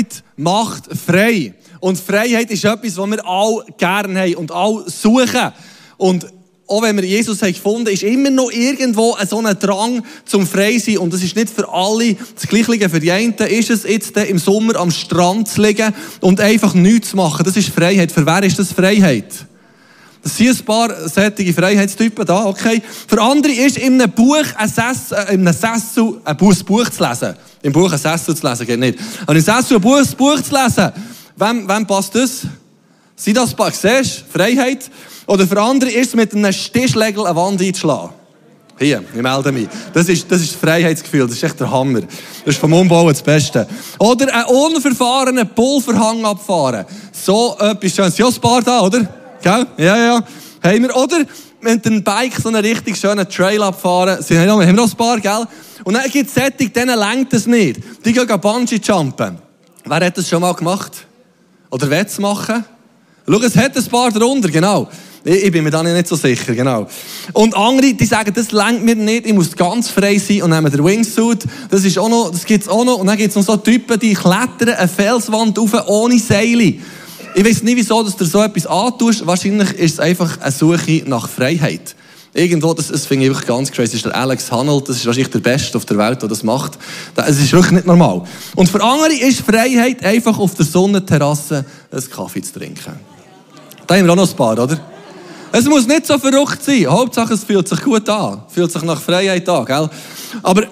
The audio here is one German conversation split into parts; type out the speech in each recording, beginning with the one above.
Freiheit macht frei. Und Freiheit ist etwas, was wir alle gerne haben und alle suchen. Und auch wenn wir Jesus haben gefunden ist immer noch irgendwo so ein Drang zum Frei sein. Und das ist nicht für alle das Gleiche. Für die einen ist es jetzt im Sommer am Strand zu liegen und einfach nichts zu machen. Das ist Freiheit. Für wer ist das Freiheit? Das ein paar solche Freiheitstypen da, okay. Für andere ist in einem Buch ein Sess, äh, in einem Sessel ein Buch, zu lesen. Im Buch ein Sessel zu lesen geht nicht. Aber im Sessel ein Buch, ein Buch zu lesen, wem, wem passt das? Sind das paar, siehst Freiheit? Oder für andere ist es mit einem Stichlegel eine Wand einzuschlagen. Hier, ich melde mich. Das ist, das ist Freiheitsgefühl, das ist echt der Hammer. Das ist vom Umbauen das Beste. Oder einen unverfahrenen Pulverhang abfahren. So etwas schönes. Ja, ein paar da, oder? Gell? Ja, ja. Haben wir. Oder mit einem Bike so einen richtig schönen Trail abfahren. haben wir noch ein paar, gell? Und dann gibt es Sättig, denen lenkt es nicht. Die gehen Bungee-Jumpen. Wer hat das schon mal gemacht? Oder will es machen? Schau, es hat ein paar darunter, genau. Ich bin mir da nicht so sicher, genau. Und andere, die sagen, das lenkt mir nicht, ich muss ganz frei sein und nehmen den Wingsuit. Das ist auch noch, das gibt's auch noch. Und dann gibt's noch so Typen, die klettern eine Felswand rauf ohne Seile. Ich weiß nicht, wieso, dass du so etwas antust. Wahrscheinlich ist es einfach eine Suche nach Freiheit. Irgendwo, das, das finde ich wirklich ganz crazy, das ist der Alex Honnold, das ist wahrscheinlich der Beste auf der Welt, der das macht. Das ist wirklich nicht normal. Und für andere ist Freiheit einfach auf der Sonnenterrasse einen Kaffee zu trinken. Da haben wir auch noch ein paar, oder? Es muss nicht so verrückt sein. Hauptsache, es fühlt sich gut an. Fühlt sich nach Freiheit an, gell? Aber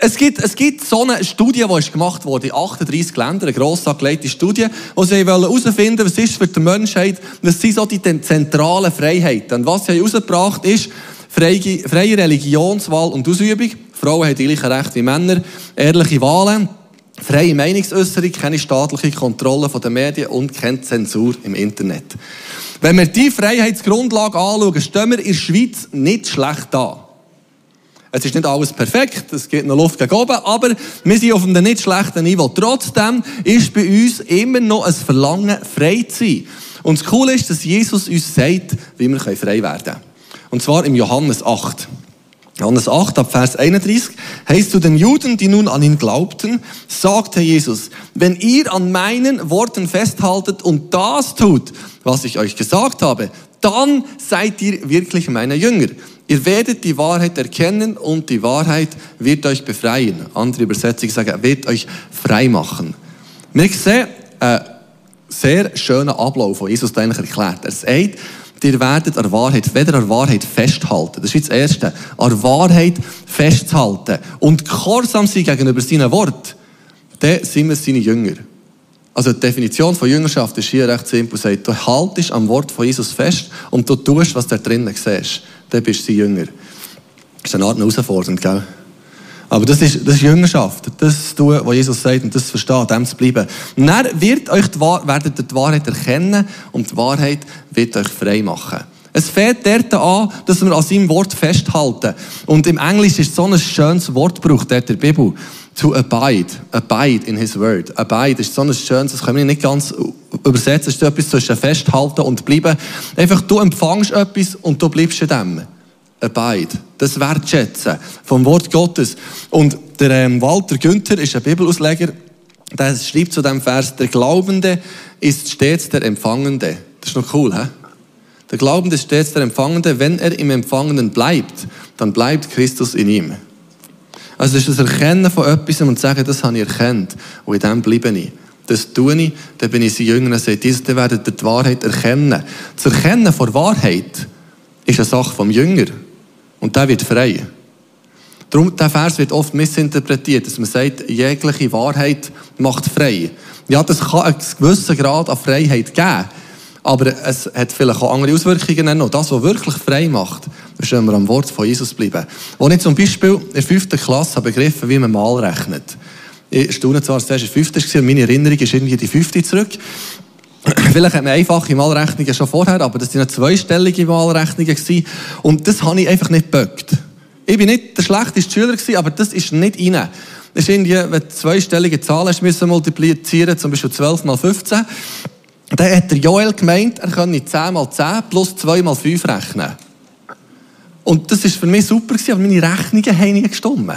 es gibt, es gibt so eine Studie, die ist gemacht wurde in 38 Ländern, eine gross angelegte Studie, wo sie herausfinden was ist für die Menschheit, was sind so die zentralen Freiheiten. Und was sie herausgebracht ist, freie, freie Religionswahl und Ausübung. Frauen haben die gleichen Rechte wie Männer, ehrliche Wahlen, freie Meinungsäußerung, keine staatliche Kontrolle der Medien und keine Zensur im Internet. Wenn wir diese Freiheitsgrundlage anschauen, stehen wir in der Schweiz nicht schlecht da. Es ist nicht alles perfekt, es geht noch Luft gegen oben, aber wir sind auf einem nicht schlechten Niveau. Trotzdem ist bei uns immer noch ein Verlangen, frei zu sein. Und das Coole ist, dass Jesus uns sagt, wie wir frei werden können. Und zwar im Johannes 8. Johannes 8, ab Vers 31, heißt zu den Juden, die nun an ihn glaubten, sagte Jesus, wenn ihr an meinen Worten festhaltet und das tut, was ich euch gesagt habe, dann seid ihr wirklich meine Jünger. Ihr werdet die Wahrheit erkennen und die Wahrheit wird euch befreien. Andere Übersetzungen sagen, wird euch frei machen. Wir sehen einen sehr schönen Ablauf, den Jesus da eigentlich erklärt. Er sagt, ihr werdet an Wahrheit, weder an Wahrheit festhalten. Das ist das Erste. An Wahrheit festhalten. Und gehorsam sein gegenüber seinen Wort. Dann sind wir seine Jünger. Also die Definition von Jüngerschaft ist hier recht simpel. Sagt, du haltest am Wort von Jesus fest und du tust, was da drinnen siehst dann bist du Jünger. Das ist eine Art herausfordernd, gell? Aber das ist, das ist Jüngerschaft. Das tun, was Jesus sagt und das verstehen, dem zu bleiben. Und dann wird euch die werdet ihr die Wahrheit erkennen und die Wahrheit wird euch frei machen. Es fängt dort an, dass wir an seinem Wort festhalten. Und im Englisch ist so ein schönes Wortbruch dort in der Bibel. To abide. Abide in his word. Abide ist so ein schönes, das können wir nicht ganz übersetzen. Es ist etwas zwischen festhalten und bleiben. Einfach, du empfangst etwas und du bleibst in dem. Abide. Das Wertschätzen vom Wort Gottes. Und der ähm, Walter Günther ist ein Bibelausleger, der schreibt zu dem Vers, der Glaubende ist stets der Empfangende. Das ist noch cool, hä? Der Glaubende ist stets der Empfangende. Wenn er im Empfangenden bleibt, dann bleibt Christus in ihm. Also das ist das Erkennen von etwas und sagen, das habe ich erkannt und in dem bleibe ich. Das tue ich, dann bin ich sein Jünger und sage, diese werden die Wahrheit erkennen. Das Erkennen von Wahrheit ist eine Sache vom Jünger und der wird frei. Darum, der Vers wird oft missinterpretiert, dass man sagt, jegliche Wahrheit macht frei. Ja, das kann einen gewissen Grad an Freiheit geben. Aber es hat vielleicht auch andere Auswirkungen noch. Das, was wirklich frei macht, wenn wir am Wort von Jesus bleiben. Als ich zum Beispiel in der fünften Klasse begriffen wie man mal rechnet. Ich staune zwar, dass es in der fünften war, meine Erinnerung ist irgendwie die fünfte zurück. Vielleicht hat man einfache Malrechnungen schon vorher, aber das waren zweistellige Malrechnungen. Und das habe ich einfach nicht geböckt. Ich war nicht der schlechteste Schüler, aber das ist nicht rein. Das ist irgendwie, wenn du zweistellige Zahlen müssen multiplizieren, zum Beispiel 12 mal 15. Dann hat der Joel gemeint, er könne 10 mal 10 plus 2 mal 5 rechnen. Und das war für mich super, aber meine Rechnungen haben nicht gestimmt.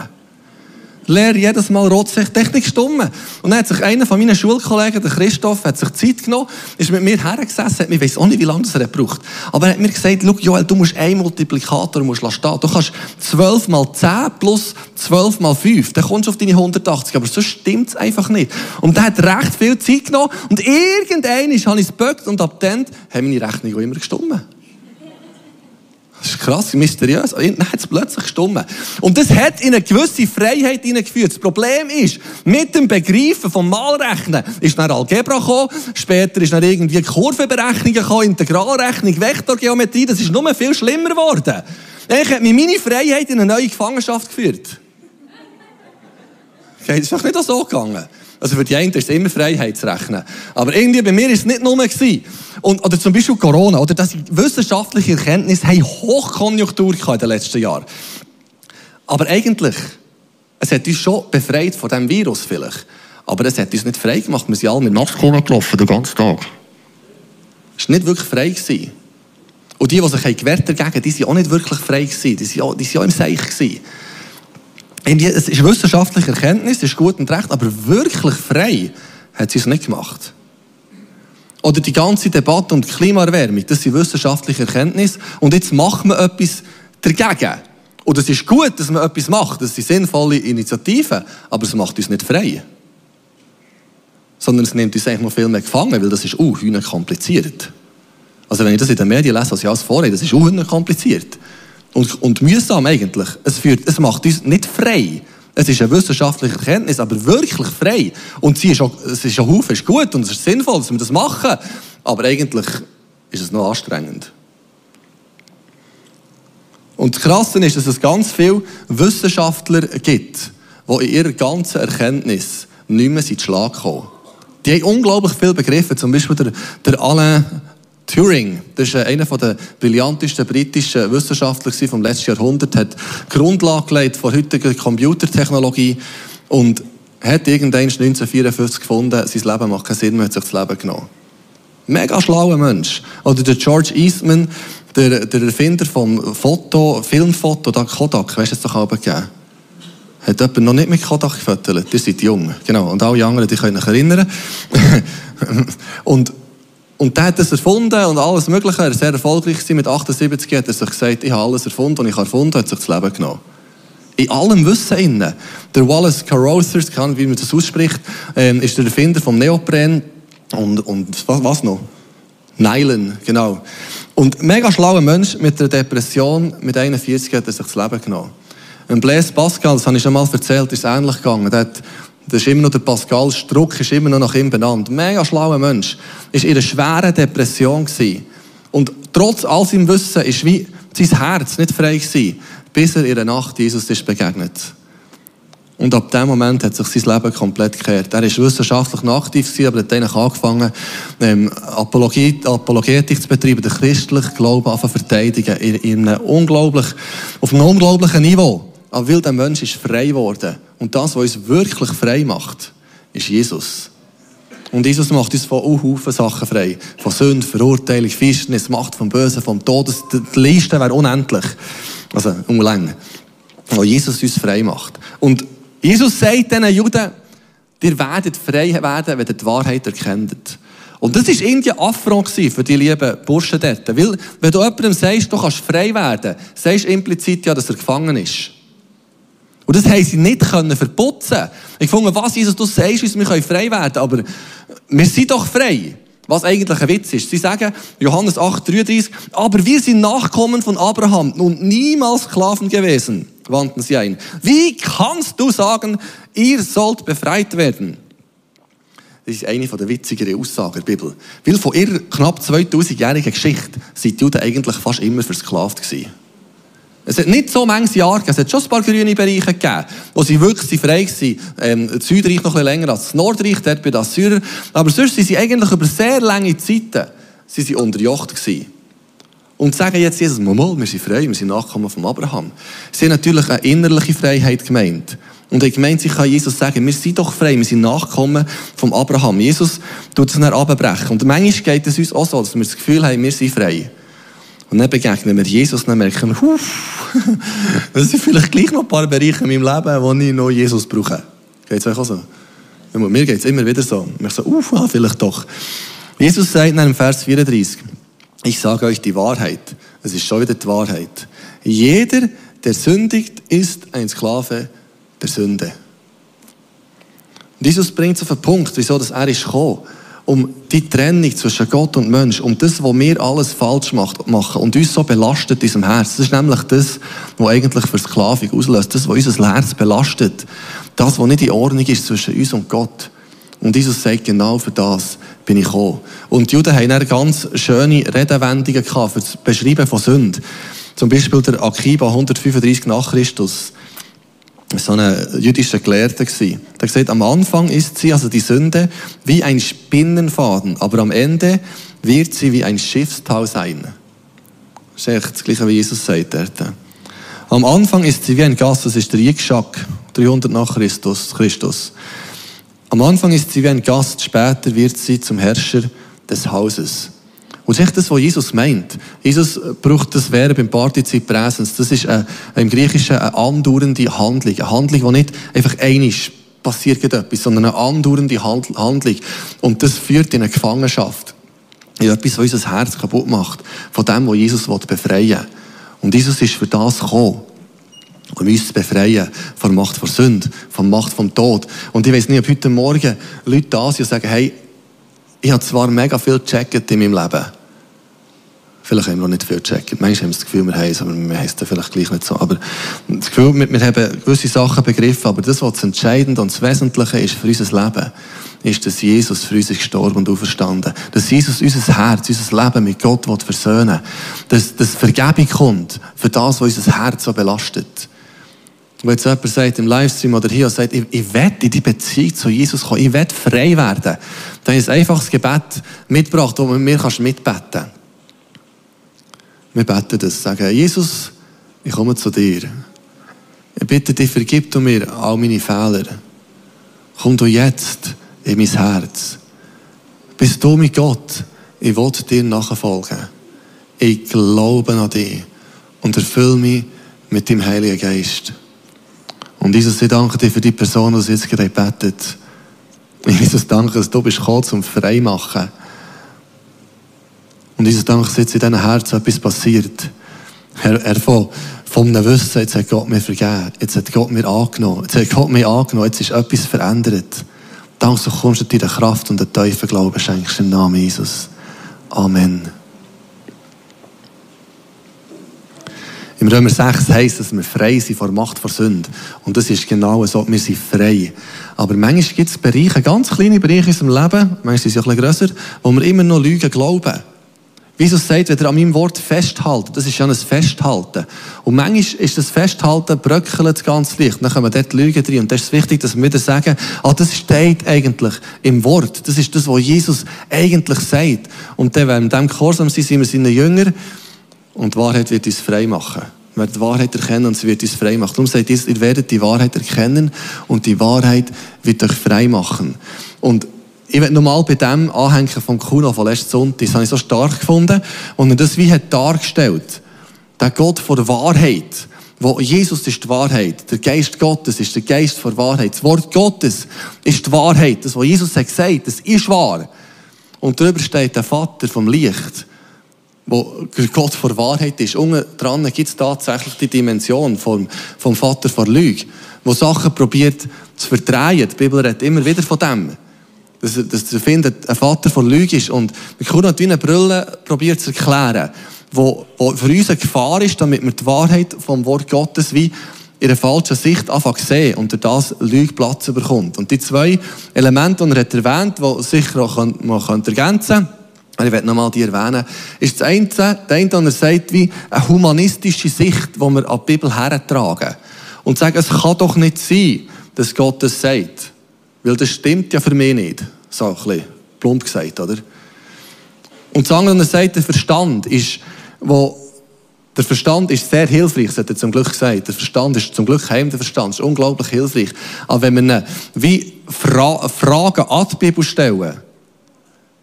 Lehre jedes Mal Rotsech-Technik stumm. Und dann hat sich einer von meinen Schulkollegen, der Christoph, hat sich Zeit genommen, ist mit mir hergesessen, ich weiß auch nicht, wie lange das er braucht. Aber er hat mir gesagt, schau, Joel, du musst einen Multiplikator musst stehen. Du kannst 12 mal 10 plus 12 mal 5. Dann kommst du auf deine 180. Aber so stimmt es einfach nicht. Und der hat recht viel Zeit genommen. Und irgendwann habe ich es und ab dann haben meine Rechnung auch immer gestummt. Das ist krass, mysteriös. Dann hat es plötzlich gestummen. Und das hat in eine gewisse Freiheit hineingeführt. Das Problem ist, mit dem Begreifen vom Malrechnen ist dann Algebra gekommen, später ist dann irgendwie Kurvenberechnungen gekommen, Integralrechnung, Vektorgeometrie. Das ist nur viel schlimmer geworden. Eigentlich hat mich meine Freiheit in eine neue Gefangenschaft geführt. Okay, das ist doch nicht so gegangen. Also für die einen ist es immer Freiheit zu rechnen. Aber irgendwie bei mir ist es nicht nur gewesen. Und, oder zum Beispiel Corona, oder dass wissenschaftliche Erkenntnisse haben Hochkonjunktur in den letzten Jahren. Aber eigentlich, es hat uns schon befreit von diesem Virus vielleicht. Aber es hat uns nicht frei gemacht. Wir sind alle mit Masken rumgelaufen, den ganzen Tag. Es war nicht wirklich frei. Gewesen. Und die, die sich gewehrt dagegen, die waren auch nicht wirklich frei. Gewesen. Die waren auch, die waren auch im Seich. Gewesen es ist wissenschaftliche Erkenntnis, ist gut und recht, aber wirklich frei hat sie es nicht gemacht. Oder die ganze Debatte um die Klimaerwärmung, das sind wissenschaftliche Erkenntnisse und jetzt macht man etwas dagegen. Und es ist gut, dass man etwas macht, das sind sinnvolle Initiativen, aber es macht uns nicht frei. Sondern es nimmt uns eigentlich noch viel mehr gefangen, weil das ist uh, kompliziert. Also wenn ich das in den Medien lese, was ich alles vorrede, das ist uh, kompliziert. Und, und mühsam eigentlich. Es, führt, es macht uns nicht frei. Es ist eine wissenschaftliche Erkenntnis, aber wirklich frei. Und sie ist auch, es ist auch Haufen, ist gut und es ist sinnvoll, dass wir das machen. Aber eigentlich ist es noch anstrengend. Und das Krasse ist, dass es ganz viele Wissenschaftler gibt, die in ihrer ganzen Erkenntnis nicht mehr in den Schlag kommen. Die haben unglaublich viel begriffen. Zum Beispiel der, der Alain Turing, das ist einer der brillantesten britischen Wissenschaftler vom letzten Jahrhundert, hat die Grundlage gelegt von heutiger Computertechnologie und hat irgendwann 1954 gefunden, sein Leben macht keinen Sinn mehr, hat sich das Leben genommen. Mega schlauer Mensch. Oder der George Eastman, der, der Erfinder vom Foto, Filmfoto, da Kodak, weißt du, es doch auch gegeben. Hat jemand noch nicht mit Kodak gefotografiert? Ihr seid jung. Genau. Und alle anderen, die können sich erinnern. und und der hat das erfunden und alles Mögliche. Er war sehr erfolgreich. Mit 78 hat er sich gesagt, ich habe alles erfunden und ich habe erfunden, hat sich das Leben genommen. In allem Wissen innen. Der Wallace Carothers, wie man das ausspricht, ähm, ist der Erfinder vom Neopren und, und was, was noch? Nylon, genau. Und mega schlauer Mensch mit einer Depression, mit 41 hat er sich das Leben genommen. Und Blaise Pascal, das habe ich schon mal erzählt, ist ähnlich gegangen. Der hat das ist immer noch der Pascal Struck, ist immer noch nach ihm benannt. Mega schlauer Mensch. Ist in einer schweren Depression gewesen. Und trotz all seinem Wissen ist wie sein Herz nicht frei gewesen, bis er in der Nacht Jesus ist begegnet. Und ab dem Moment hat sich sein Leben komplett gekehrt. Er ist wissenschaftlich aktiv gewesen, aber hat dann angefangen, ähm, Apologetik zu betreiben, den christlichen Glauben zu verteidigen, in, in einem unglaublich, auf einem unglaublichen Niveau. Weil der Mensch ist frei geworden. Und das, was uns wirklich frei macht, ist Jesus. Und Jesus macht uns von Haufen Sachen frei. Von Sünde, Verurteilung, Fischnis, Macht vom Bösen, vom Tod. Die Liste wäre unendlich. Also, unlang. Wo Jesus uns frei macht. Und Jesus sagt diesen Juden, ihr werdet frei werden, wenn ihr die Wahrheit erkennt. Und das war irgendwie Affront für die lieben Burschen dort. Weil, wenn du jemandem sagst, du kannst frei werden, sagst du implizit ja, dass er gefangen ist. Und das haben sie nicht können verputzen. Ich fand, was Jesus, du sagst uns, wir können frei werden, aber wir sind doch frei. Was eigentlich ein Witz ist. Sie sagen, Johannes 8, 33, aber wir sind Nachkommen von Abraham und niemals Sklaven gewesen, wandten sie ein. Wie kannst du sagen, ihr sollt befreit werden? Das ist eine der witzigeren Aussagen der Bibel. Weil von ihrer knapp 2000-jährigen Geschichte sind die Juden eigentlich fast immer versklavt gewesen. Es hat nicht so manches Jahre gegeben. Es hat schon ein paar grüne Bereiche gegeben, wo sie wirklich frei waren. Ähm, das Südreich noch ein bisschen länger als das Nordreich, dort bei den Assyrern. Aber sonst sind sie eigentlich über sehr lange Zeiten sie sind unterjocht gewesen. Und sagen jetzt Jesus, mal, wir sind frei, wir sind Nachkommen von Abraham. Sie haben natürlich eine innerliche Freiheit gemeint. Und ich gemeint, sie kann Jesus sagen, wir sind doch frei, wir sind Nachkommen vom Abraham. Jesus tut es dann abbrechen. Und manchmal geht es uns auch so, dass wir das Gefühl haben, wir sind frei. Und dann begegnen wir Jesus dann merken wir, huf, das sind vielleicht gleich noch ein paar Bereiche in meinem Leben, wo ich noch Jesus brauche. Geht es euch auch so? Mir geht es immer wieder so. Ich so, uff, ah, vielleicht doch. Jesus sagt in einem Vers 34, ich sage euch die Wahrheit. Es ist schon wieder die Wahrheit. Jeder, der sündigt, ist ein Sklave der Sünde. Und Jesus bringt es auf den Punkt, wieso dass er ist gekommen um die Trennung zwischen Gott und Mensch, um das, was wir alles falsch machen und uns so belastet in unserem Herz. Das ist nämlich das, was eigentlich für Sklavik auslöst. Das, was unser Herz belastet. Das, was nicht in Ordnung ist zwischen uns und Gott. Und Jesus sagt, genau für das bin ich gekommen. Und die Juden haben eine ganz schöne Redewendungen für das Beschreiben von Sünde. Zum Beispiel der Akiba 135 nach Christus so ein jüdischer Gelehrter gewesen. Der gesagt, am Anfang ist sie, also die Sünde, wie ein Spinnenfaden, aber am Ende wird sie wie ein Schiffstau sein. Das ist echt das Gleiche, wie Jesus sagt dort. Am Anfang ist sie wie ein Gast, das ist der Yitzchak, 300 nach Christus, Christus. Am Anfang ist sie wie ein Gast, später wird sie zum Herrscher des Hauses. Und das ist echt das, was Jesus meint. Jesus braucht das Verb im Partizip Präsens. Das ist eine, im Griechischen eine andauernde Handlung. Eine Handlung, die nicht einfach einig passiert etwas, sondern eine andauernde Handlung. Und das führt in eine Gefangenschaft. In etwas, was unser Herz kaputt macht. Von dem, was Jesus befreien will. Und Jesus ist für das gekommen um uns zu befreien von Macht von Sünde, von Macht vom Tod. Und ich weiß nicht, ob heute Morgen Leute da sind und sagen, hey, ich habe zwar mega viel gecheckt in meinem Leben. Vielleicht haben wir noch nicht viel gecheckt. Manchmal haben wir das Gefühl, wir haben es, aber wir haben es vielleicht gleich nicht so. Aber das Gefühl, wir, wir haben gewisse Sachen begriffen, aber das, was das Entscheidende und das Wesentliche ist für unser Leben, ist, dass Jesus für uns ist gestorben und auferstanden. Dass Jesus unser Herz, unser Leben mit Gott versöhnen will. Dass, dass Vergebung kommt für das, was unser Herz so belastet. Wenn jetzt jemand sagt im Livestream oder hier sagt, ich, ich will in die Beziehung zu Jesus kommen, ich will frei werden, dann ist einfach das Gebet mitgebracht, wo man mir mitbeten kann. Wir beten das, sagen, Jesus, ich komme zu dir. Ich bitte dich, vergib du mir all meine Fehler. Komm du jetzt in mein Herz. Bist du mit Gott? Ich will dir nachfolgen. Ich glaube an dich und erfülle mich mit dem Heiligen Geist. Und Jesus, ich danke dir für die Person, die jetzt gerade betet. Jesus, danke, dass du bist gekommen, um frei machen. Und Jesus, danke, dass jetzt in deinem Herzen etwas passiert. Er, er von, von einem Wissen, jetzt hat Gott mir vergeben. Jetzt hat Gott mir angenommen. Jetzt hat Gott mir angenommen. Jetzt ist etwas verändert. Danke, du kommst und dir Kraft und den Teufel Glauben schenkst im Namen Jesus. Amen. Im Römer 6 heisst es, dass wir frei sind vor Macht vor Sünde. Und das ist genau so, wir sind frei. Aber manchmal gibt es Bereiche, ganz kleine Bereiche in unserem Leben, manchmal sind sie ein bisschen grösser, wo wir immer noch Lügen glauben. Jesus sagt, wenn ihr an meinem Wort festhalten, das ist ja ein Festhalten. Und manchmal ist das Festhalten, bröckelt ganz leicht. Dann kommen dort Lügen drin. Und das ist wichtig, dass wir wieder sagen, ah, das steht eigentlich im Wort. Das ist das, was Jesus eigentlich sagt. Und dann, wenn wir dem gehorsam sind, sind wir seine Jünger. Und die Wahrheit wird uns frei machen. Wir werden die Wahrheit erkennen und sie wird uns frei machen. Darum sagt Jesus, ihr werdet die Wahrheit erkennen und die Wahrheit wird euch frei machen. Und ich werde nochmal bei dem Anhängen vom Kuno von letzten Sonntag, das habe ich so stark gefunden, und er das wie hat dargestellt. Der Gott vor Wahrheit, wo Jesus ist die Wahrheit, der Geist Gottes ist der Geist vor Wahrheit, das Wort Gottes ist die Wahrheit, das, was Jesus hat gesagt, das ist wahr. Und darüber steht der Vater vom Licht wo Gott vor Wahrheit ist. Unten dran gibt es tatsächlich die Dimension vom, vom Vater vor Lüge, wo Sachen probiert zu verdrehen. Die Bibel redet immer wieder von dem. Dass, dass er findet, ein Vater vor Lüge ist. Und wir können hat wie eine Brille probiert zu erklären, wo, wo für uns eine Gefahr ist, damit wir die Wahrheit vom Wort Gottes wie in einer falschen Sicht anfangen zu sehen und durch das Lüge Platz bekommt. Und die zwei Elemente, die er hat erwähnt, die sicher auch man ergänzen könnte, ich werde nochmal die erwähnen, ist das eine, der eine, er sagt, wie eine humanistische Sicht, die wir an die Bibel hertragen. Und sagen, es kann doch nicht sein, dass Gott das sagt. Weil das stimmt ja für mich nicht. So ein bisschen plump gesagt, oder? Und das andere, er sagt, der Verstand ist, wo der Verstand ist sehr hilfreich, das hat er zum Glück gesagt. Der Verstand ist zum Glück heim, der Verstand ist unglaublich hilfreich. Aber wenn wir wie Fra Fragen an die Bibel stellen,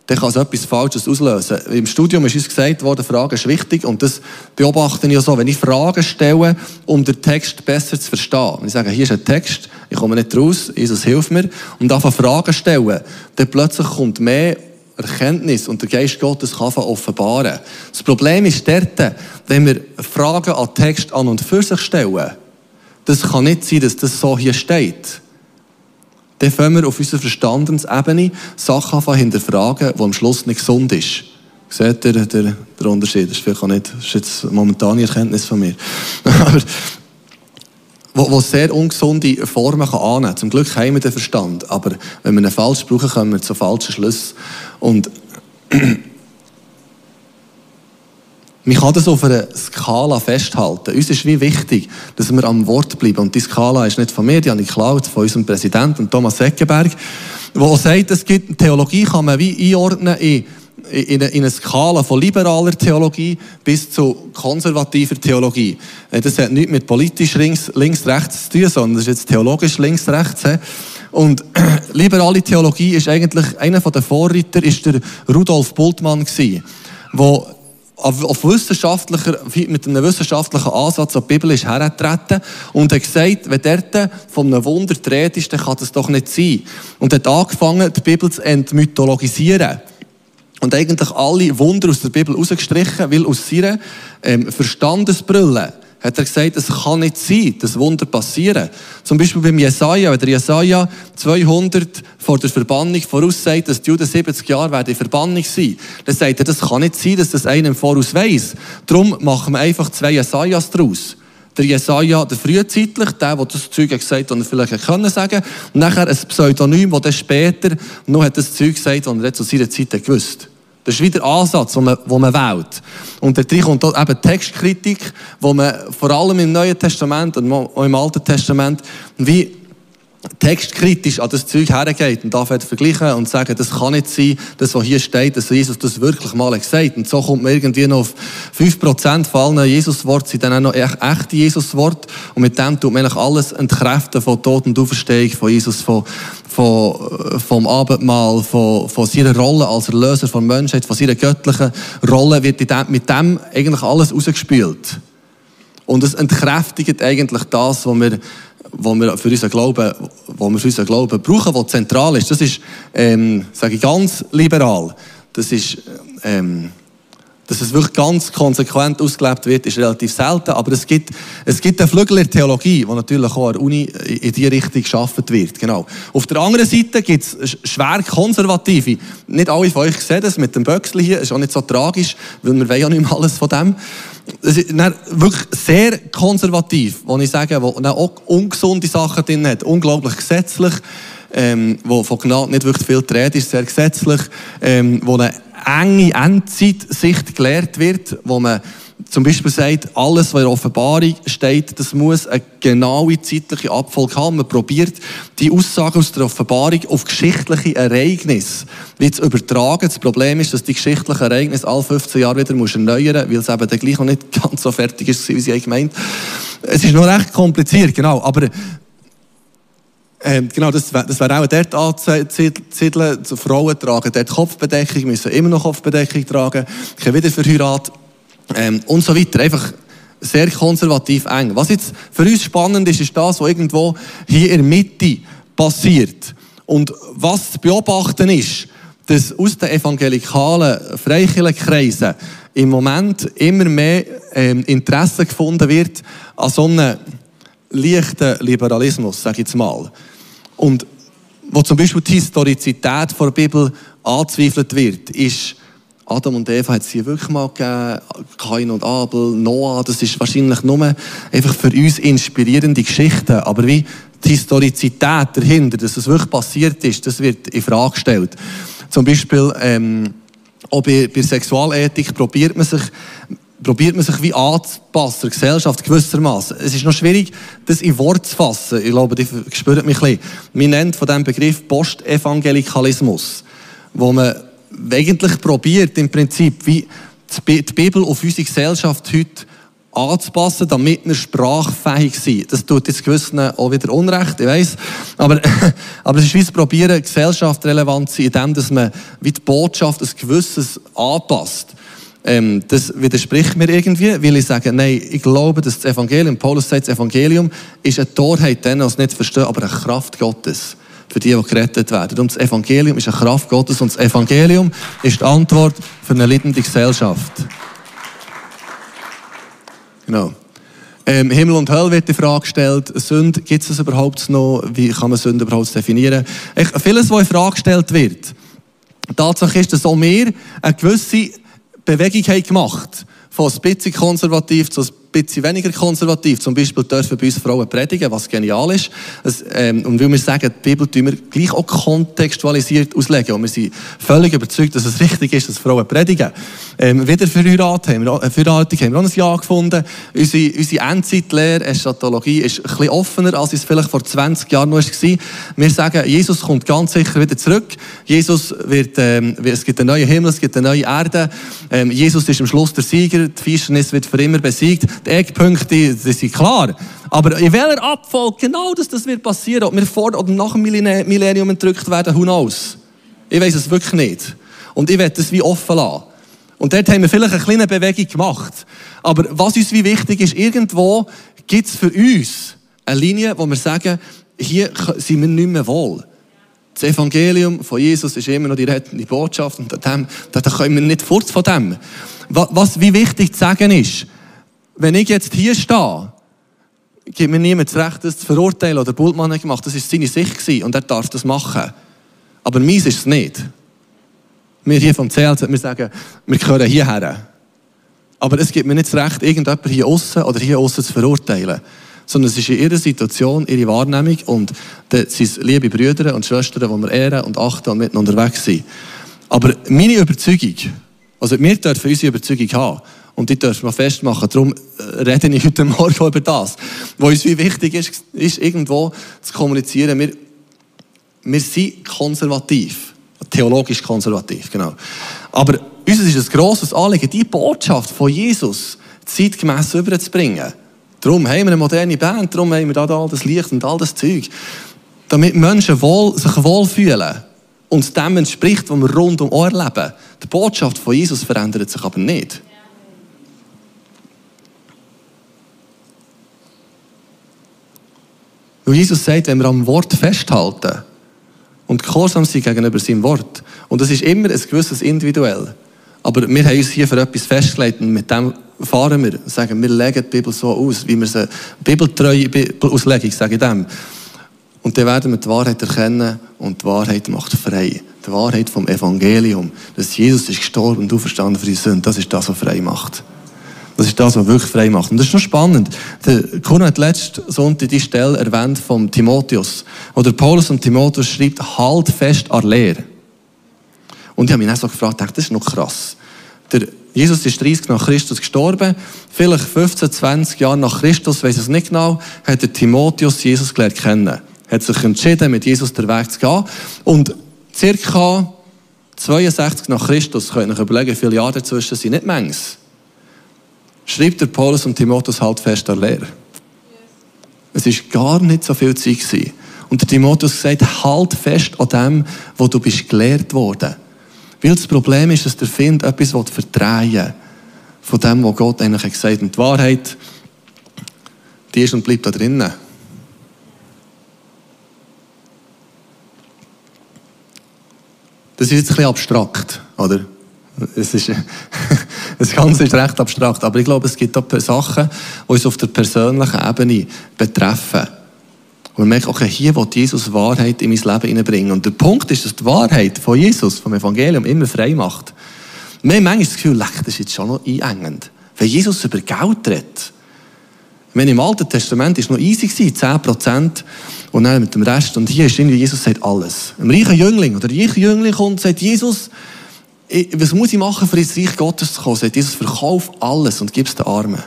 dann kann es etwas Falsches auslösen. Im Studium ist uns gesagt worden, Fragen ist wichtig und das beobachte ich ja so. Wenn ich Fragen stelle, um den Text besser zu verstehen, wenn ich sage, hier ist ein Text, ich komme nicht raus, Jesus hilft mir, und einfach Fragen stellen, dann plötzlich kommt mehr Erkenntnis und der Geist Gottes kann offenbaren. Das Problem ist dort, wenn wir Fragen an Text an und für sich stellen, das kann nicht sein, dass das so hier steht. Dann fangen wir auf unserer Verstandensebene Sachen an hinterfragen, die am Schluss nicht gesund ist. Seht ihr den, Unterschied? Das ist vielleicht auch nicht, das ist jetzt momentane Erkenntnis von mir. Aber, wo, wo sehr ungesunde Formen kann annehmen kann. Zum Glück haben wir den Verstand, aber wenn wir ihn falsch brauchen, kommen wir zu falschen Schlüssen. Und man kann das auf einer Skala festhalten. Uns ist wie wichtig, dass wir am Wort bleiben. Und die Skala ist nicht von mir, die habe ich geklaut, von unserem Präsidenten Thomas Eckenberg, der sagt, es gibt, Theologie kann man wie einordnen in in eine, Skala von liberaler Theologie bis zu konservativer Theologie. Äh, das hat nichts mit politisch links, links rechts zu tun, sondern das ist jetzt theologisch links rechts. Und liberale Theologie ist eigentlich, einer der Vorreiter ist der Rudolf Bultmann gewesen, wo auf wissenschaftlicher, mit einem wissenschaftlichen Ansatz an die Bibel ist hergetreten und hat gesagt, wenn dort von einem Wunder die ist, dann kann das doch nicht sein. Und hat angefangen, die Bibel zu entmythologisieren. Und eigentlich alle Wunder aus der Bibel rausgestrichen, weil aus seiner ähm, Verstandesbrille hat er gesagt, es kann nicht sein, dass Wunder passieren. Zum Beispiel beim Jesaja, wenn der Jesaja 200 vor der Verbannung voraussagt, dass die Juden 70 Jahre werden in Verbannung sein, dann sagt er, das kann nicht sein, dass das einem Voraus weiss. Darum machen wir einfach zwei Jesajas daraus. Der Jesaja, der frühzeitlich, der, der das Zeug gesagt hat, und er vielleicht können sagen, und nachher ein Pseudonym, der dann später noch hat das Zeug gesagt, das er zu seiner Zeit gewusst das ist wieder der Ansatz, den man, den man wählt. Und da kommt eben Textkritik, wo man vor allem im Neuen Testament und auch im Alten Testament wie textkritisch an das Zeug hergeht und darf vergleichen und sagen, das kann nicht sein, das, was hier steht, dass Jesus das wirklich mal gesagt Und so kommt man irgendwie noch auf 5% von allen Jesus-Worten sind dann auch noch echte Jesus-Worte und mit dem tut man eigentlich alles entkräften von Tod und Auferstehung von Jesus, von, von, vom Abendmahl, von, von seiner Rolle als Erlöser von Menschheit, von seiner göttlichen Rolle wird mit dem eigentlich alles rausgespült. Und es entkräftigt eigentlich das, was wir wo wir für unseren Glauben, wo wir für unseren Glauben brauchen, was zentral ist. Das ist, ähm, sage ich ganz liberal. Das ist, ähm, dass es wirklich ganz konsequent ausgelebt wird, ist relativ selten. Aber es gibt, es gibt eine Flügel der Theologie, die natürlich auch an der Uni in diese Richtung geschaffen wird. Genau. Auf der anderen Seite gibt es schwer konservative. Nicht alle von euch sehen das mit dem Böckchen hier. Ist auch nicht so tragisch, weil wir wollen ja nicht mehr alles von dem. Es ist wirklich sehr konservativ, wo ich sage, wo auch ungesunde Sachen drin hat. Unglaublich gesetzlich. Ähm, wo von Gnade nicht wirklich viel Rede ist, sehr gesetzlich, ähm, wo eine enge Endzeitsicht gelehrt wird, wo man zum Beispiel sagt, alles, was in der Offenbarung steht, das muss eine genaue zeitliche Abfolge haben. Man probiert, die Aussagen aus der Offenbarung auf geschichtliche Ereignisse zu übertragen. Das Problem ist, dass die geschichtlichen Ereignisse alle 15 Jahre wieder muss erneuern weil es eben dann gleich noch nicht ganz so fertig ist, wie sie eigentlich meint. Es ist noch recht kompliziert, genau. Aber ähm, genau, das wäre das wär auch dort anzusiedeln. Frauen tragen dort Kopfbedeckung, müssen immer noch Kopfbedeckung tragen, können wieder verheiratet ähm, und so weiter. Einfach sehr konservativ eng. Was jetzt für uns spannend ist, ist das, was irgendwo hier in der Mitte passiert. Und was zu beobachten ist, dass aus den evangelikalen Freikirchenkreisen im Moment immer mehr ähm, Interesse gefunden wird an so einem leichten Liberalismus, sage ich jetzt mal. Und wo zum Beispiel die Historizität der Bibel angezweifelt wird, ist, Adam und Eva hat es hier wirklich mal gegeben, Kain und Abel, Noah, das ist wahrscheinlich nur einfach für uns inspirierende Geschichten, aber wie die Historizität dahinter, dass es wirklich passiert ist, das wird in Frage gestellt. Zum Beispiel, ähm, auch bei, bei Sexualethik probiert man sich probiert man sich wie anzupassen, der Gesellschaft gewissermaßen. Es ist noch schwierig, das in Wort zu fassen. Ich glaube, die spürt mich ein bisschen. Man nennt von diesem Begriff Postevangelikalismus, wo man eigentlich probiert, im Prinzip, wie die Bibel auf unsere Gesellschaft heute anzupassen, damit wir sprachfähig sind. Das tut jetzt gewissen auch wieder Unrecht, ich weiss. Aber, aber es ist wie das Probieren, Gesellschaft relevant zu sein, indem man wie die Botschaft ein gewisses anpasst. Ähm, das widerspricht mir irgendwie, weil ich sage, nein, ich glaube, dass das Evangelium, Paulus sagt, das Evangelium ist eine Torheit, denen, die es nicht verstehen, aber eine Kraft Gottes für die, die gerettet werden. Und das Evangelium ist eine Kraft Gottes und das Evangelium ist die Antwort für eine leidende Gesellschaft. Genau. Ähm, Himmel und Hölle wird die Frage gestellt. Sünde, gibt es überhaupt noch? Wie kann man Sünde überhaupt definieren? Ich, vieles, was in Frage gestellt wird. Tatsache ist, dass auch wir eine gewisse Bewegung gemacht Von ein bisschen konservativ zu ein bisschen weniger konservativ. Zum Beispiel dürfen bei uns Frauen predigen, was genial ist. Ähm, und weil wir sagen, die Bibel tun wir gleich auch kontextualisiert auslegen. Und wir sind völlig überzeugt, dass es richtig ist, dass Frauen predigen. Ähm, wieder Verheiratung haben wir, äh, Verheiratung haben wir auch ein Jahr gefunden. Unsere, unsere Endzeitlehre, Eschatologie, ist ein bisschen offener, als es vielleicht vor 20 Jahren noch war. Wir sagen, Jesus kommt ganz sicher wieder zurück. Jesus wird, ähm, es gibt einen neuen Himmel, es gibt eine neue Erde. Ähm, Jesus ist am Schluss der Sieger. Die Fischernis wird für immer besiegt die Eckpunkte, die sind klar. Aber in welcher Abfolge genau das, das wird passieren, ob wir vor oder nach dem Millennium entrückt werden, who knows? Ich weiß es wirklich nicht. Und ich werde das wie offen lassen. Und dort haben wir vielleicht eine kleine Bewegung gemacht. Aber was uns wie wichtig ist, irgendwo gibt es für uns eine Linie, wo wir sagen, hier sind wir nicht mehr wohl. Das Evangelium von Jesus ist immer noch die rettende Botschaft und da, können wir nicht fort von dem. Was wie wichtig zu sagen ist, wenn ich jetzt hier stehe, gibt mir niemand das Recht, das zu verurteilen oder Bultmann hat gemacht. Das war seine Sicht und er darf das machen. Aber meins ist es nicht. Wir hier vom CLZ, wir sagen, wir gehören hierher. Aber es gibt mir nicht das Recht, irgendjemand hier außen oder hier außen zu verurteilen. Sondern es ist in ihrer Situation, ihre Wahrnehmung und das sind liebe Brüder und Schwestern, die wir ehren und achten und miteinander unterwegs sind. Aber meine Überzeugung, also wir dürfen unsere Überzeugung haben. Und die dürfen wir festmachen. Darum äh, rede ich heute Morgen über das. Was uns wie wichtig ist, ist irgendwo zu kommunizieren. Wir, wir sind konservativ. Theologisch konservativ, genau. Aber uns ist ein grosses Anliegen, die Botschaft von Jesus zeitgemäß überzubringen. Darum haben wir eine moderne Band, darum haben wir da all das Licht und all das Zeug. Damit Menschen wohl, sich wohlfühlen und dem entspricht, was wir rund um leben. Die Botschaft von Jesus verändert sich aber nicht. Weil Jesus sagt, wenn wir am Wort festhalten und gehorsam sind gegenüber seinem Wort, und das ist immer ein gewisses Individuell, aber wir haben uns hier für etwas festgelegt und mit dem fahren wir, sagen, wir legen die Bibel so aus, wie wir sie, bibeltreue Auslegung, sage ich dem. Und dann werden wir die Wahrheit erkennen und die Wahrheit macht frei. Die Wahrheit vom Evangelium, dass Jesus ist gestorben und du verstanden für die Sünde, das ist das, was frei macht. Das ist das, was wirklich frei macht. Und das ist noch spannend. Der Kuno hat letzten Sonntag die Stelle erwähnt vom Timotheus, wo der Paulus und Timotheus schreibt, halt fest an Lehre. Und ich habe mich dann so gefragt, das ist noch krass. Der Jesus ist 30 nach Christus gestorben. Vielleicht 15, 20 Jahre nach Christus, weiß es nicht genau, hat der Timotheus Jesus gelernt kennen. Hat sich entschieden, mit Jesus den Weg zu gehen. Und circa 62 nach Christus, könnt ihr euch überlegen, wie viele Jahre dazwischen sind, nicht manches schreibt der Paulus und Timotheus halt fest an Lehre. Es war gar nicht so viel Zeit gewesen. Und der Timotheus sagt, halt fest an dem, wo du bist gelehrt worden. Weil das Problem ist, dass der Find etwas verdrehen von dem, was Gott eigentlich gesagt hat. Und die Wahrheit, die ist und bleibt da drinnen. Das ist jetzt ein bisschen abstrakt, oder? Es ist, das Ganze ist recht abstrakt, aber ich glaube, es gibt auch Sachen, die uns auf der persönlichen Ebene betreffen. Und man merkt, okay, hier will Jesus Wahrheit in mein Leben hineinbringen. Und der Punkt ist, dass die Wahrheit von Jesus, vom Evangelium, immer frei macht. Wir haben manchmal das Gefühl, das ist jetzt schon noch einengend. Wenn Jesus über Geld redet, wenn im Alten Testament ist noch easy gewesen, 10% und dann mit dem Rest. Und hier ist irgendwie, Jesus sagt alles. Ein reicher Jüngling oder ein reicher Jüngling kommt und sagt, Jesus, was muss ich machen, für ins Reich Gottes zu kommen? Sagt Jesus, verkauf alles und gib es den Armen.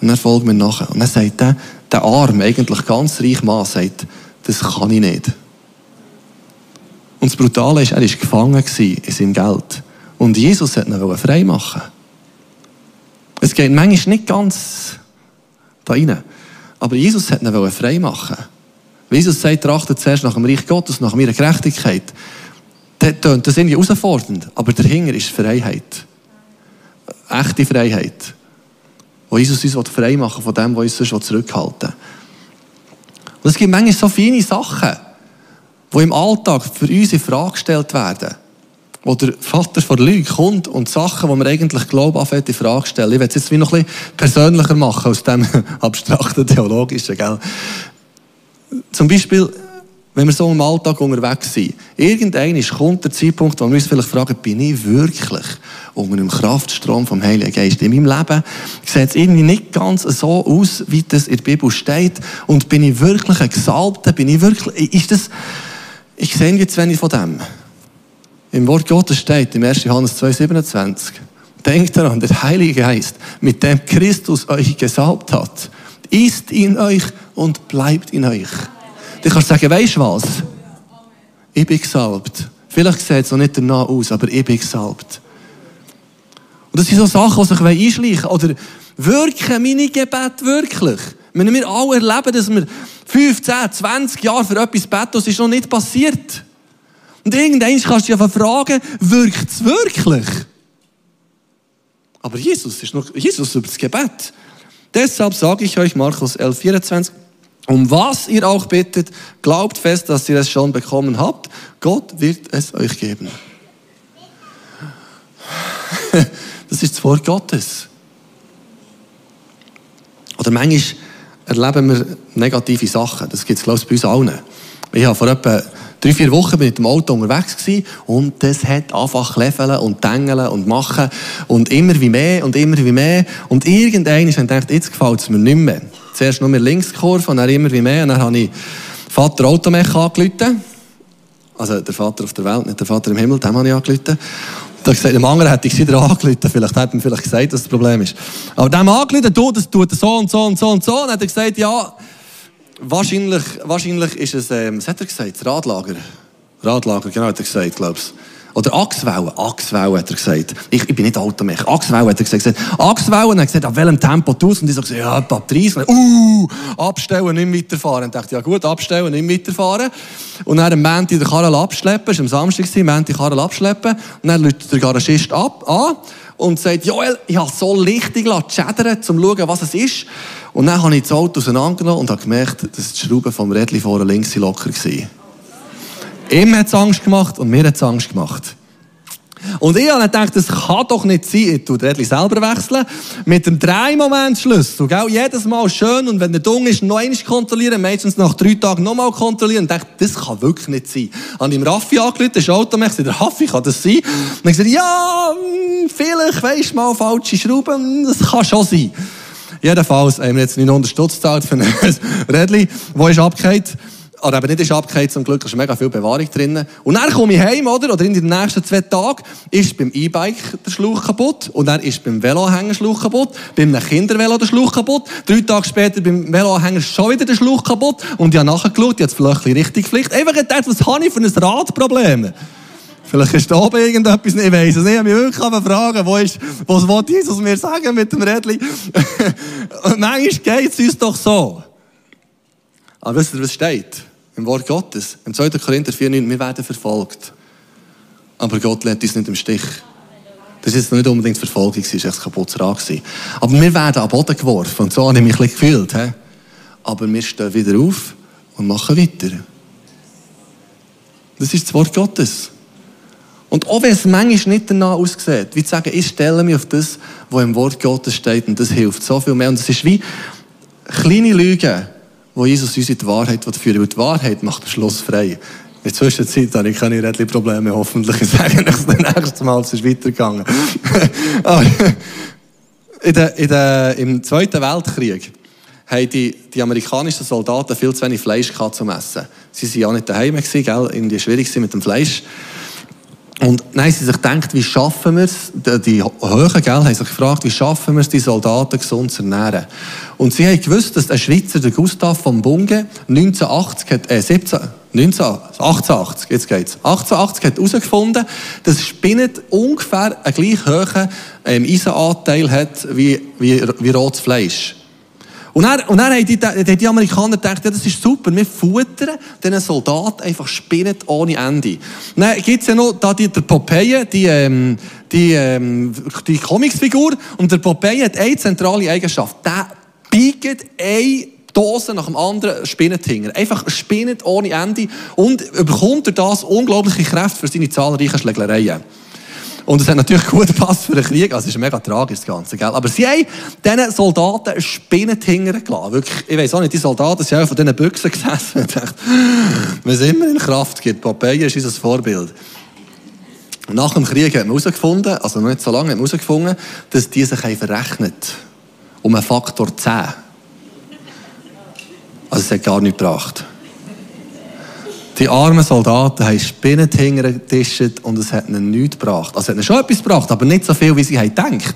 Und dann folgt mir nachher. Und dann sagt der, der Arm, eigentlich ganz reich Mann, sagt, das kann ich nicht. Und das Brutale ist, er war gefangen in seinem Geld. Und Jesus wollte ihn frei machen. Es geht manchmal nicht ganz da rein. Aber Jesus hat ihn frei machen. Jesus sagt, trachtet zuerst nach dem Reich Gottes, nach meiner Gerechtigkeit. Das tönt das irgendwie herausfordernd. Aber dahinter ist Freiheit. Echte Freiheit. Wo Jesus uns frei machen von dem, was uns sonst zurückhalten. Und es gibt manchmal so viele Sachen, die im Alltag für uns in Frage gestellt werden. Wo der Vater vor Lüge kommt und Sachen, die wir eigentlich glauben, anfängt in Frage stellen. Ich will es jetzt wie noch ein bisschen persönlicher machen aus dem abstrakten Theologischen, gell? Zum Beispiel, wenn wir so im Alltag unterwegs sind, irgendein kommt der Zeitpunkt, wo wir uns vielleicht fragen, bin ich wirklich unter einem Kraftstrom vom Heiligen Geist? In meinem Leben sieht es irgendwie nicht ganz so aus, wie das in der Bibel steht. Und bin ich wirklich ein Gesalbter? Bin ich wirklich, ist das, ich sehe jetzt wenig von dem. Im Wort Gottes steht, im 1. Johannes 2,27, denkt daran, der Heilige Geist, mit dem Christus euch gesalbt hat, ist in euch und bleibt in euch. Du kannst sagen, weisst du was? Ich bin gesalbt. Vielleicht sieht es noch nicht danach aus, aber ich bin gesalbt. Und das sind so Sachen, die sich einschleichen Oder wirken meine Gebete wirklich? Wenn wir alle erleben, dass wir 15, 20 Jahre für etwas beten, das ist noch nicht passiert. Und irgendwann kannst du dich fragen, wirkt es wirklich? Aber Jesus ist noch, Jesus über das Gebet. Deshalb sage ich euch, Markus 11, 24, um was ihr auch bittet, glaubt fest, dass ihr es schon bekommen habt. Gott wird es euch geben. Das ist das Wort Gottes. Oder manchmal erleben wir negative Sachen. Das gibt es, glaube ich, bei uns allen. Ich habe vor etwa drei, vier Wochen bin ich mit dem Auto unterwegs gewesen und das hat einfach leveln und dengeln und machen und immer wie mehr und immer wie mehr und irgendwann ist gedacht, jetzt gefällt es mir nicht mehr. Zuerst nur mehr Linkskurve und dann immer wie mehr und dann habe ich Vater Automech angerufen. Also der Vater auf der Welt, nicht der Vater im Himmel, dem habe ich angerufen. Da gesagt, dem anderen hätte ich sie angerufen. Vielleicht er mir vielleicht gesagt, dass das Problem ist. Aber dem angerufen, du, das tut so und so und so und so. Und dann hat er gesagt, ja, Wahrscheinlich, wahrscheinlich ist es, ähm, was hat er gesagt? Radlager. Radlager, genau hat er gesagt, glaubst Oder Achswellen. Achswellen hat er gesagt. Ich, ich bin nicht Automech. Achswellen hat er gesagt. Achswellen, und er hat gesagt, auf welchem Tempo tust Und ich so gesagt, ja, ab 30. Und uh, abstellen, nicht weiterfahren. Und ich dachte, ja gut, abstellen, nicht weiterfahren. Und dann am Montag den Karl abschleppen. Es war am Samstag, Montag Karl abschleppen. Und dann läutet der Garagist ab, an und sagt, Joel, ich habe so richtig schädern, um zu schauen, was es ist. Und dann habe ich das Auto auseinandergenommen und habe gemerkt, dass die Schrauben vom Rädchen vorne links locker waren. Ihm hat es Angst gemacht und mir hat es Angst gemacht. Und ich habe gedacht, das kann doch nicht sein. Ich tue Rädchen selber wechseln. Mit dem Drei-Moment-Schlüssel. Jedes Mal schön. Und wenn der Dung ist, noch einmal kontrollieren. Meistens nach drei Tagen nochmal kontrollieren. Und ich dachte, das kann wirklich nicht sein. Habe ich ihm Raffi angerufen, ist Automech. Der Raffi, kann das sein? Und dann gesagt, ja, hm, vielleicht, weisst mal, falsche Schrauben. Das kann schon sein. Jedenfalls haben wir jetzt 900 Stutz gezahlt für ein Rädchen, das ist abgekehrt oder eben nicht ist abgekehrt, zum Glück ist mega viel Bewahrung drin. Und dann komme ich heim, oder? Oder in den nächsten zwei Tagen ist beim E-Bike der Schluch kaputt. Und dann ist beim Veloanhänger der Schluch kaputt. Beim Kindervelo der Schluch kaputt. Drei Tage später beim Veloanhänger schon wieder der Schluch kaputt. Und ich habe nachgeschaut, habe vielleicht richtig Pflicht. Einfach gedacht, was habe ich für ein Radproblem? Vielleicht ist da oben irgendetwas, ich weiss es nicht. Ich habe mich wirklich fragen, wo ist, was will Jesus mir sagen mit dem Rädchen? Und manchmal geht es uns doch so. Aber wisst ihr, was steht? Im Wort Gottes. Im 2. Korinther 4,9. Wir werden verfolgt. Aber Gott lässt uns nicht im Stich. Das ist jetzt nicht unbedingt Verfolgung, es war echt kaputt Rad. Aber wir werden am Boden geworfen. Und so habe ich mich ein gefühlt. Aber wir stehen wieder auf und machen weiter. Das ist das Wort Gottes. Und auch wenn es manchmal nicht danach aussieht, wie zu sagen, ich stelle mich auf das, was im Wort Gottes steht, und das hilft so viel mehr. Und es ist wie kleine Lügen wo Jesus uns in die Wahrheit führen will. Die Wahrheit macht am Schluss frei. In der Zwischenzeit habe ich keine Rädchen-Probleme, hoffentlich. Ich sage das nächste Mal, es ist weitergegangen. in der, in der, Im Zweiten Weltkrieg haben die, die amerikanischen Soldaten viel zu wenig Fleisch zum Essen. Sie waren ja nicht daheim, gell? irgendwie schwierig mit dem Fleisch. Und dann haben sie sich gedacht, wie schaffen wir es, die Höhen, gell, haben sich gefragt, wie schaffen wir es, die Soldaten gesund zu ernähren. Und sie haben gewusst, dass ein Schweizer, der Gustav von Bunge, 1980 hat, äh, 17, 1880, jetzt geht's. 1880 hat herausgefunden, dass Spinnen ungefähr einen gleich hohen ähm, Eisenanteil hat wie, wie, wie rotes Fleisch. Und dann, und dann haben die, die, Amerikaner gedacht, ja, das ist super, wir futtern diesen Soldaten einfach Spinnen ohne Ende. dann gibt es ja noch da die, der Popeye, die, ähm, die, ähm, die Comicsfigur, und der Popeye hat eine zentrale Eigenschaft. Der biegt eine Dose nach dem anderen Spinnenhinger. Einfach spinnet ohne Ende und bekommt er das unglaubliche Kräfte für seine zahlreichen Schlägereien. Und es hat natürlich gut gepasst für den Krieg. Also, es ist mega tragisch, das Ganze, gell? Aber sie haben diesen Soldaten Spinnen gelassen. Wirklich, ich weiss auch nicht, die Soldaten sind auch von diesen Büchsen gesessen und dachten, wenn es immer in Kraft gibt, Popeye ist unser Vorbild. Nach dem Krieg hat man herausgefunden, also noch nicht so lange, hat man herausgefunden, dass die sich verrechnet um einen Faktor 10. Also es hat gar nichts gebracht. Die armen Soldaten haben Spinnen hintergetischt und es hat ihnen nichts gebracht. Also es hat ihnen schon etwas gebracht, aber nicht so viel, wie sie haben gedacht.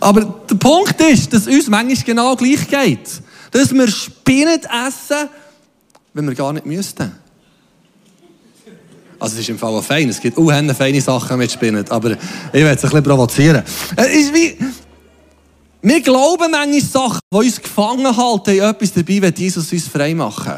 Aber der Punkt ist, dass uns manchmal genau gleich geht. Dass wir Spinnen essen, wenn wir gar nicht müssten. Also es ist im Fall auch fein. Es gibt auch feine Sachen mit Spinnen. Aber ich werde es ein bisschen provozieren. Es ist wie... Wir glauben manchmal Sachen, die uns gefangen halten, in etwas dabei, wenn Jesus uns frei machen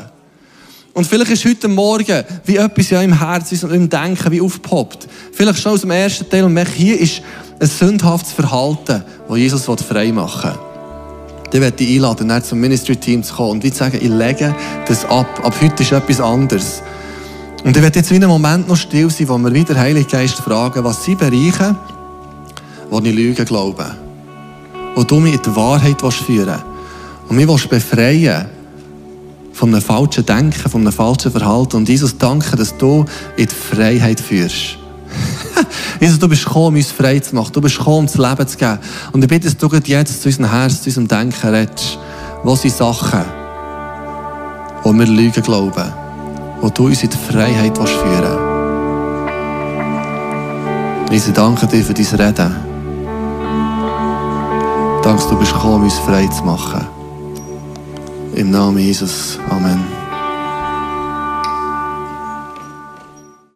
und vielleicht ist heute Morgen wie etwas ja im Herzen und im Denken wie aufgepoppt. Vielleicht schon aus dem ersten Teil und merke, hier ist ein sündhaftes Verhalten, das Jesus frei machen will. Dann werde ich einladen, dann zum Ministry-Team zu kommen und wie sagen, ich lege das ab. Ab heute ist etwas anderes. Und ich werde jetzt in einem Moment noch still sein, wo wir wieder Heilige Geist fragen, was sind Bereiche, wo ich Lügen glaube. Wo du mich in die Wahrheit führen willst. Und mich befreien willst von einem falschen Denken, von einem falschen Verhalten. Und Jesus, danke, dass du in die Freiheit führst. Jesus, du bist gekommen, uns frei zu machen. Du bist gekommen, um das Leben zu geben. Und ich bitte, dass du jetzt zu unserem Herz, zu unserem Denken redest. Wo sind Sachen, wo wir Lügen glauben, wo du uns in die Freiheit führen willst. Jesus, danke dir für dein Reden. Danke, du bist gekommen, uns frei zu machen. Im Namen Jesus. Amen.